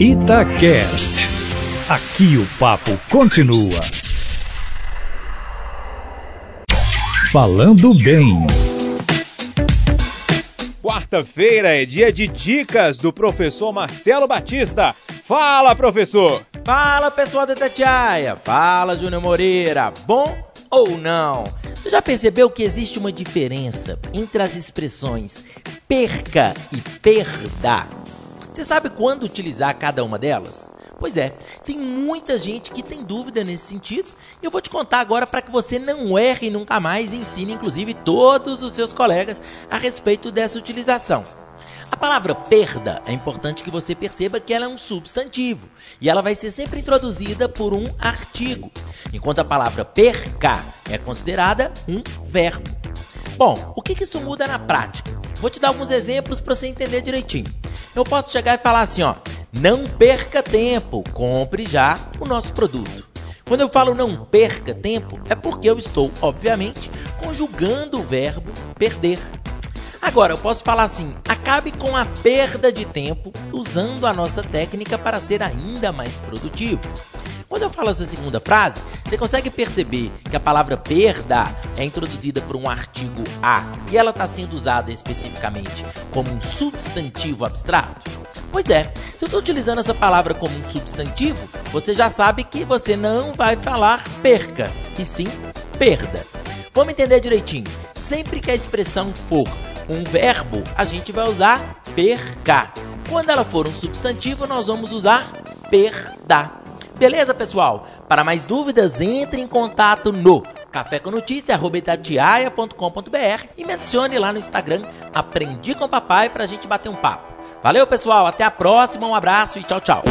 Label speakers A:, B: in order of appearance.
A: Itacast. Aqui o papo continua. Falando bem.
B: Quarta-feira é dia de dicas do professor Marcelo Batista. Fala, professor!
C: Fala, pessoal da Tatiaia! Fala, Júnior Moreira! Bom ou não? Você já percebeu que existe uma diferença entre as expressões perca e perda? Você sabe quando utilizar cada uma delas? Pois é, tem muita gente que tem dúvida nesse sentido e eu vou te contar agora para que você não erre nunca mais e ensine inclusive todos os seus colegas a respeito dessa utilização. A palavra perda é importante que você perceba que ela é um substantivo e ela vai ser sempre introduzida por um artigo, enquanto a palavra perca é considerada um verbo. Bom, o que, que isso muda na prática? Vou te dar alguns exemplos para você entender direitinho. Eu posso chegar e falar assim, ó, não perca tempo, compre já o nosso produto. Quando eu falo não perca tempo, é porque eu estou, obviamente, conjugando o verbo perder. Agora, eu posso falar assim: acabe com a perda de tempo usando a nossa técnica para ser ainda mais produtivo. Quando eu falo essa segunda frase, você consegue perceber que a palavra perda é introduzida por um artigo a e ela está sendo usada especificamente como um substantivo abstrato? Pois é, se eu estou utilizando essa palavra como um substantivo, você já sabe que você não vai falar perca, e sim perda. Vamos entender direitinho. Sempre que a expressão for um verbo, a gente vai usar perca. Quando ela for um substantivo, nós vamos usar perda. Beleza, pessoal? Para mais dúvidas, entre em contato no cafécomnoticia.com.br e me adicione lá no Instagram Aprendi com Papai para a gente bater um papo. Valeu, pessoal. Até a próxima. Um abraço e tchau, tchau.